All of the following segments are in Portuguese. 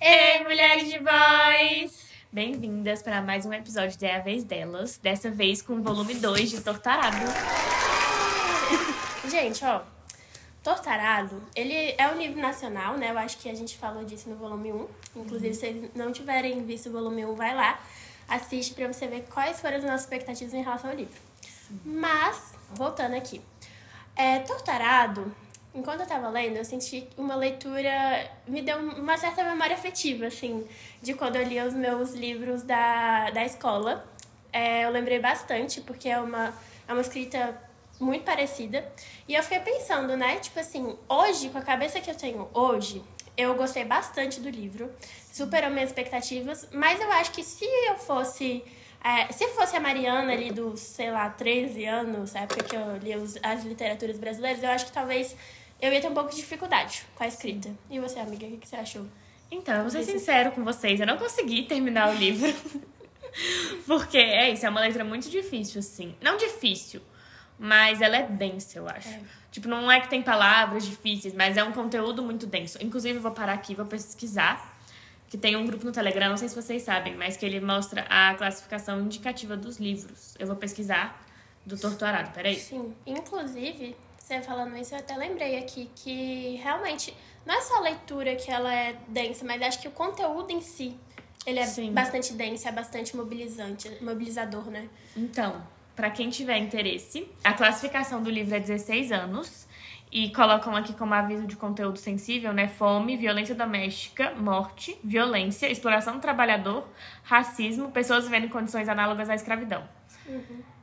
Ei, mulheres de voz! Bem-vindas para mais um episódio de É a Vez Delas, dessa vez com o volume 2 de Tortarado. Gente, ó, Tortarado, ele é um livro nacional, né? Eu acho que a gente falou disso no volume 1. Inclusive, se vocês não tiverem visto o volume 1, vai lá, assiste pra você ver quais foram as nossas expectativas em relação ao livro. Mas, voltando aqui. É, Tortarado, enquanto eu tava lendo, eu senti uma leitura. Me deu uma certa memória afetiva, assim, de quando eu lia os meus livros da, da escola. É, eu lembrei bastante, porque é uma, é uma escrita muito parecida. E eu fiquei pensando, né? Tipo assim, hoje, com a cabeça que eu tenho hoje, eu gostei bastante do livro, superou minhas expectativas, mas eu acho que se eu fosse. É, se fosse a Mariana ali dos, sei lá, 13 anos, época que eu li os- as literaturas brasileiras, eu acho que talvez eu ia ter um pouco de dificuldade com a escrita. E você, amiga, o que que você achou? Então, eu vou ser sincero com vocês, eu não consegui terminar o livro. Porque é isso, é uma letra muito difícil, assim. Não difícil, mas ela é densa, eu acho. É. Tipo, não é que tem palavras difíceis, mas é um conteúdo muito denso. Inclusive, eu vou parar aqui, vou pesquisar. Que tem um grupo no Telegram, não sei se vocês sabem, mas que ele mostra a classificação indicativa dos livros. Eu vou pesquisar do Torturado, peraí. Sim. Inclusive, você falando isso, eu até lembrei aqui que realmente não é só a leitura que ela é densa, mas acho que o conteúdo em si ele é Sim. bastante denso, é bastante mobilizante, mobilizador, né? Então, pra quem tiver interesse, a classificação do livro é 16 anos e colocam aqui como aviso de conteúdo sensível, né? Fome, violência doméstica, morte, violência, exploração do trabalhador, racismo, pessoas vivendo em condições análogas à escravidão.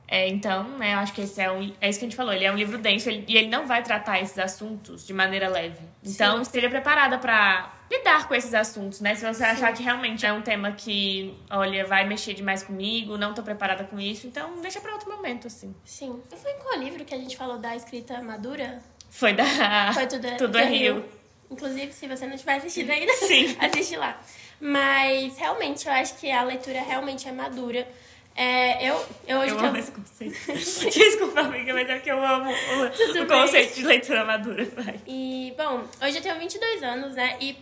É, então, né, eu acho que esse é, um, é isso que a gente falou. Ele é um livro denso ele- e ele não vai tratar esses assuntos de maneira leve. Então, esteja preparada pra lidar com esses assuntos, né? Se você achar que realmente é um tema que, olha, vai mexer demais comigo, não tô preparada com isso, então deixa pra outro momento, assim. Sim. E foi em qual livro que a gente falou da escrita madura? Foi da. Foi tudo, Tudo é Rio. Inclusive, se você não tiver assistido ainda, Sim. assiste lá. Mas realmente, eu acho que a leitura realmente é madura. É, eu, eu hoje Eu amo esse conceito. Desculpa, amiga, mas é que eu amo o, Tudo o bem. conceito de leitura madura. Vai. E, bom, hoje eu tenho 22 anos, né? E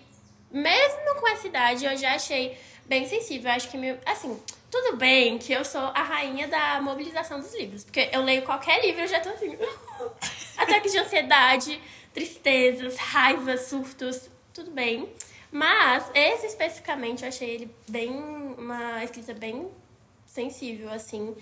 mesmo com essa idade, eu já achei bem sensível. Eu acho que, meu, assim, tudo bem que eu sou a rainha da mobilização dos livros. Porque eu leio qualquer livro, eu já tô assim... Ataques de ansiedade, tristezas, raivas, surtos, tudo bem. Mas esse especificamente, eu achei ele bem... Uma escrita bem sensível, assim.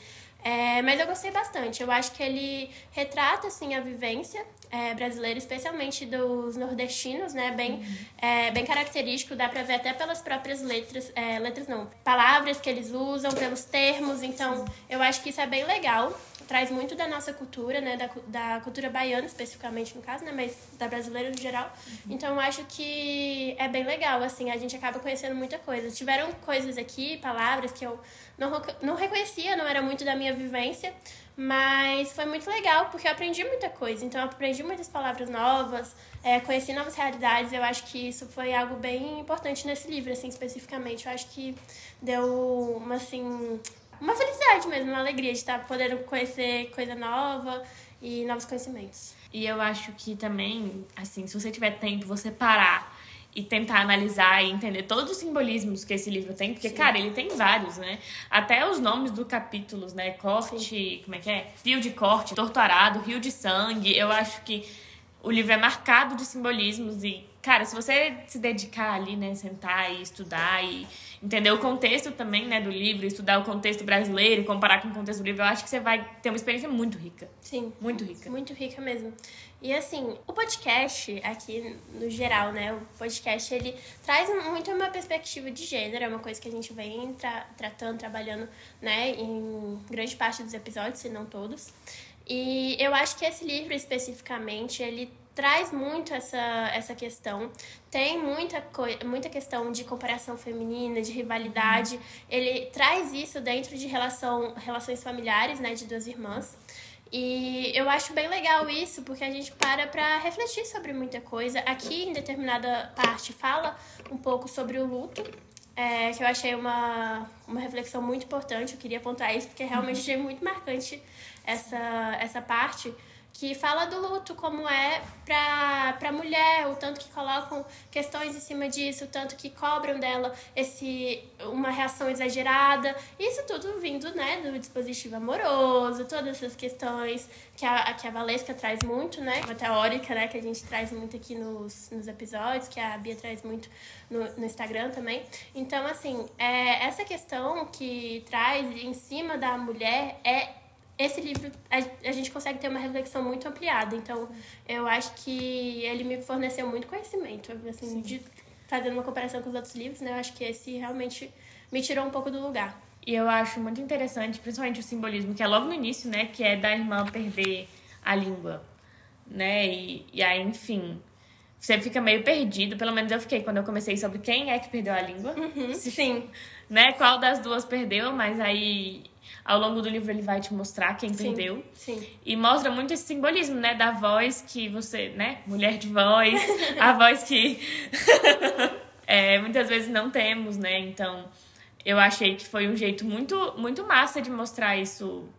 É, mas eu gostei bastante. Eu acho que ele retrata, assim, a vivência é, brasileira, especialmente dos nordestinos, né? Bem, é, bem característico, dá pra ver até pelas próprias letras, é, letras não, palavras que eles usam, pelos termos. Então, eu acho que isso é bem legal. Traz muito da nossa cultura, né? Da, da cultura baiana, especificamente no caso, né? Mas da brasileira no geral. Então, eu acho que é bem legal, assim. A gente acaba conhecendo muita coisa. Tiveram coisas aqui, palavras que eu não, não reconhecia, não era muito da minha vivência, mas foi muito legal porque eu aprendi muita coisa. Então, eu aprendi muitas palavras novas, é, conheci novas realidades. Eu acho que isso foi algo bem importante nesse livro, assim, especificamente. Eu acho que deu uma, assim, uma felicidade mesmo, uma alegria de estar podendo conhecer coisa nova e novos conhecimentos. E eu acho que também, assim, se você tiver tempo, você parar e tentar analisar e entender todos os simbolismos que esse livro tem, porque, cara, ele tem vários, né? Até os nomes dos capítulos, né? Corte, como é que é? Fio de corte, torturado, rio de sangue. Eu acho que o livro é marcado de simbolismos e, cara, se você se dedicar ali, né, sentar e estudar e entender o contexto também, né, do livro, estudar o contexto brasileiro e comparar com o contexto do livro, eu acho que você vai ter uma experiência muito rica. Sim. Muito rica. Muito rica mesmo. E assim, o podcast aqui no geral, né? O podcast ele traz muito uma perspectiva de gênero, é uma coisa que a gente vem tra tratando, trabalhando, né, em grande parte dos episódios, se não todos. E eu acho que esse livro especificamente, ele traz muito essa, essa questão. Tem muita, muita questão de comparação feminina, de rivalidade. Ele traz isso dentro de relação, relações familiares, né, de duas irmãs. E eu acho bem legal isso, porque a gente para pra refletir sobre muita coisa. Aqui, em determinada parte, fala um pouco sobre o luto, é, que eu achei uma, uma reflexão muito importante. Eu queria apontar isso, porque realmente achei muito marcante essa, essa parte que fala do luto, como é pra, pra mulher, o tanto que colocam questões em cima disso, o tanto que cobram dela esse, uma reação exagerada. Isso tudo vindo, né, do dispositivo amoroso, todas essas questões que a, que a Valesca traz muito, né, uma teórica, né, que a gente traz muito aqui nos, nos episódios, que a Bia traz muito no, no Instagram também. Então, assim, é, essa questão que traz em cima da mulher é esse livro a, a, gente consegue ter uma reflexão muito ampliada. Então, eu acho que ele me forneceu muito conhecimento, assim, de, fazendo uma comparação com os outros livros, né? Eu acho que esse realmente me tirou um pouco do lugar. E eu acho muito interessante, principalmente o simbolismo, que é logo no início, né? Que é da irmã perder a língua, né? E, e aí, enfim, você fica meio perdido. Pelo menos eu fiquei quando eu comecei sobre quem é que perdeu a língua. Uhum, sim. Né? Qual das duas perdeu, mas aí ao longo do livro ele vai te mostrar quem sim, perdeu. Sim. E mostra muito esse simbolismo, né? Da voz que você, né? Mulher de voz, a voz que é, muitas vezes não temos, né? Então, eu achei que foi um jeito muito, muito massa de mostrar isso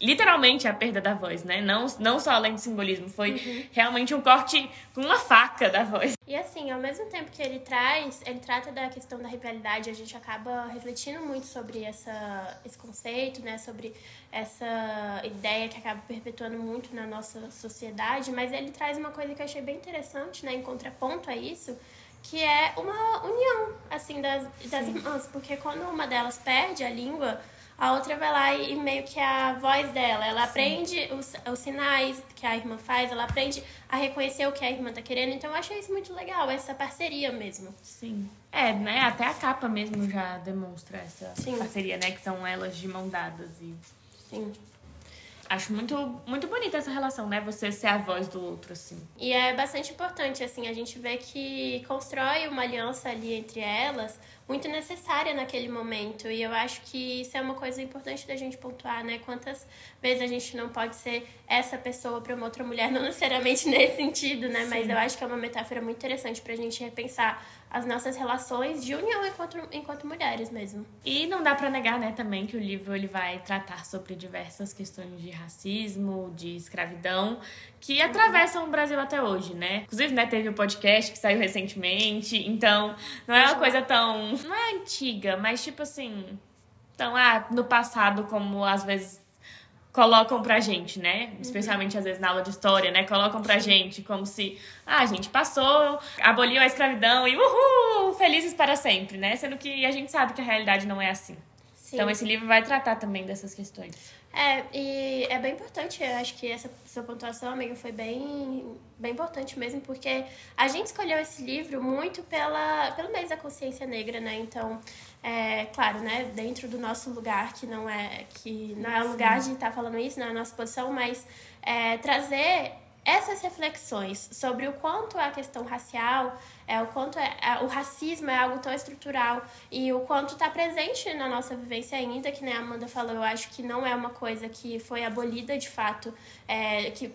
literalmente a perda da voz, né? Não, não só além do simbolismo, foi uhum. realmente um corte com uma faca da voz. E assim, ao mesmo tempo que ele traz, ele trata da questão da rivalidade, a gente acaba refletindo muito sobre essa, esse conceito, né? Sobre essa ideia que acaba perpetuando muito na nossa sociedade, mas ele traz uma coisa que eu achei bem interessante, né? Em contraponto a isso, que é uma união, assim, das, das irmãs, porque quando uma delas perde a língua a outra vai lá e meio que a voz dela, ela Sim. aprende os, os sinais que a irmã faz, ela aprende a reconhecer o que a irmã tá querendo. Então eu achei isso muito legal, essa parceria mesmo. Sim. É, né? Até a capa mesmo já demonstra essa Sim. parceria, né? Que são elas de mão dadas e. Sim. Acho muito, muito bonita essa relação, né? Você ser a voz do outro, assim. E é bastante importante, assim, a gente vê que constrói uma aliança ali entre elas muito necessária naquele momento. E eu acho que isso é uma coisa importante da gente pontuar, né? Quantas vezes a gente não pode ser essa pessoa para uma outra mulher, não necessariamente nesse sentido, né? Sim. Mas eu acho que é uma metáfora muito interessante pra gente repensar as nossas relações de união enquanto, enquanto mulheres mesmo. E não dá para negar, né, também que o livro ele vai tratar sobre diversas questões de racismo, de escravidão, que atravessam o Brasil até hoje, né? Inclusive, né, teve o um podcast que saiu recentemente, então não é uma coisa tão. Não é antiga, mas tipo assim. Então, ah, no passado, como às vezes colocam pra gente, né? Especialmente às vezes na aula de história, né? Colocam pra gente como se, ah, a gente passou, aboliu a escravidão e uhul, felizes para sempre, né? Sendo que a gente sabe que a realidade não é assim. Sim. Então esse livro vai tratar também dessas questões. É, e é bem importante, eu acho que essa sua pontuação, amiga, foi bem, bem importante mesmo, porque a gente escolheu esse livro muito pela, pelo mês da consciência negra, né? Então, é, claro, né, dentro do nosso lugar, que não é, que não é o lugar de estar tá falando isso, não é a nossa posição, mas é, trazer essas reflexões sobre o quanto a questão racial, é, o quanto é, é, o racismo é algo tão estrutural e o quanto está presente na nossa vivência ainda, que né, a Amanda falou, eu acho que não é uma coisa que foi abolida de fato, é, que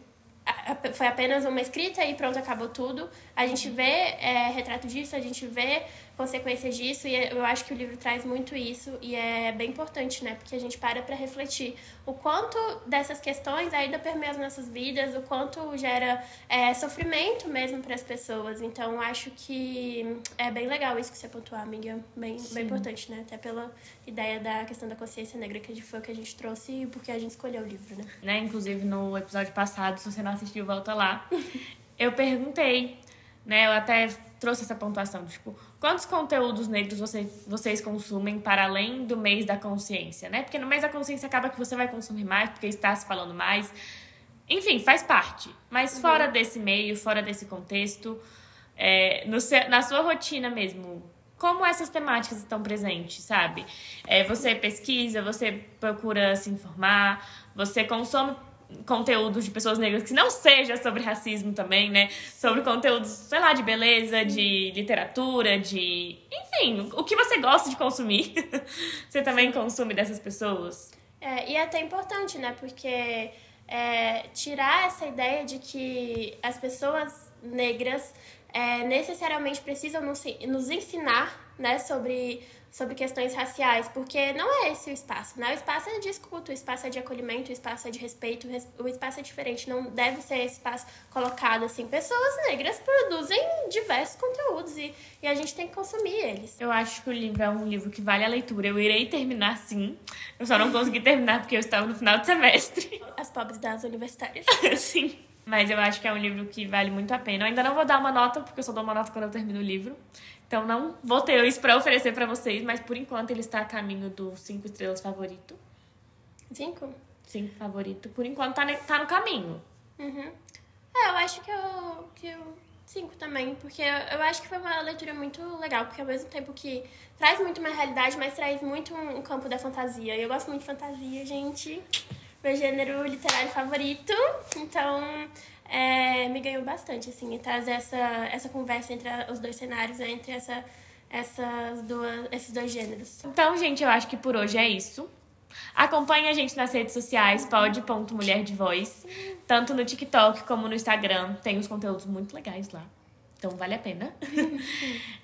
foi apenas uma escrita e pronto, acabou tudo. A gente vê é, retrato disso, a gente vê consequências disso e eu acho que o livro traz muito isso e é bem importante, né? Porque a gente para para refletir o quanto dessas questões ainda permeiam as nossas vidas, o quanto gera é, sofrimento mesmo para as pessoas. Então acho que é bem legal isso que você pontuou, amiga, bem, bem importante, né? Até pela ideia da questão da consciência negra que foi o que a gente trouxe e porque a gente escolheu o livro, né? né? Inclusive no episódio passado, se você não assistiu, volta lá. eu perguntei, né? Eu até trouxe essa pontuação, tipo, quantos conteúdos negros você, vocês consumem para além do mês da consciência, né? Porque no mês da consciência acaba que você vai consumir mais, porque está se falando mais. Enfim, faz parte. Mas uhum. fora desse meio, fora desse contexto, é, no, na sua rotina mesmo, como essas temáticas estão presentes, sabe? É, você pesquisa, você procura se informar, você consome conteúdos de pessoas negras que não seja sobre racismo também, né? Sobre conteúdos, sei lá, de beleza, de literatura, de. Enfim, o que você gosta de consumir. você também consome dessas pessoas? É, e é até importante, né? Porque é, tirar essa ideia de que as pessoas negras é, necessariamente precisam nos, nos ensinar né, sobre, sobre questões raciais, porque não é esse o espaço. Né? O espaço é de escuta, o espaço é de acolhimento, o espaço é de respeito, o espaço é diferente. Não deve ser esse espaço colocado assim. Pessoas negras produzem diversos conteúdos e, e a gente tem que consumir eles. Eu acho que o livro é um livro que vale a leitura. Eu irei terminar sim. Eu só não consegui terminar porque eu estava no final do semestre. As pobres das universitárias. sim. Mas eu acho que é um livro que vale muito a pena. Eu ainda não vou dar uma nota, porque eu só dou uma nota quando eu termino o livro. Então não vou ter isso pra oferecer pra vocês, mas por enquanto ele está a caminho do 5 estrelas favorito. Cinco? 5 favorito. Por enquanto tá, ne- tá no caminho. Uhum. É, eu acho que eu, que eu cinco também, porque eu, acho que foi uma leitura muito legal, porque ao mesmo tempo que traz muito uma realidade, mas traz muito um, um campo da fantasia. E eu gosto muito de fantasia, gente. Meu gênero literário favorito. Então, é, me ganhou bastante, assim, e traz essa, essa conversa entre os dois cenários, né, entre essa, essas duas, esses dois gêneros. Então, gente, eu acho que por hoje é isso. Acompanhe a gente nas redes sociais, pod.mulher de voz. Tanto no TikTok como no Instagram. Tem uns conteúdos muito legais lá. Então vale a pena.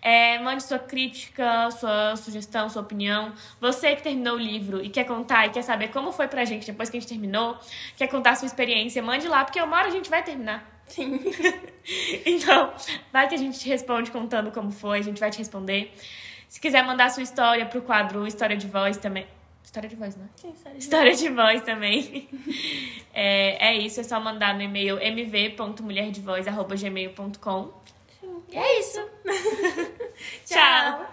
É, mande sua crítica, sua sugestão, sua opinião. Você que terminou o livro e quer contar e quer saber como foi pra gente depois que a gente terminou, quer contar a sua experiência, mande lá, porque uma hora a gente vai terminar. Sim. Então, vai que a gente te responde contando como foi, a gente vai te responder. Se quiser mandar sua história pro quadro História de Voz também. História de voz, né? Sim, sério. História de voz também. É, é isso, é só mandar no e-mail mv.mulherdevoz.gmail.com. E é isso. Tchau!